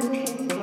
Okay.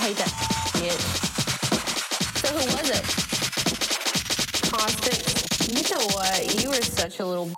hate that shit. So who was it? Austin, you know what? You were such a little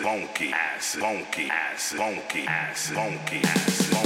ass, wonky ass, wonky ass, wonky ass, ass.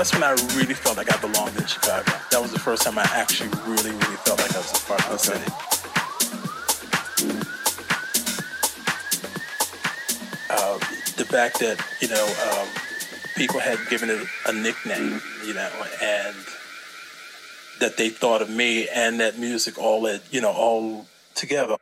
that's when I really felt like I belonged in Chicago. That was the first time I actually really, really felt like I was a part of the city. Uh, the fact that you know um, people had given it a nickname, you know, and that they thought of me and that music all at you know all together.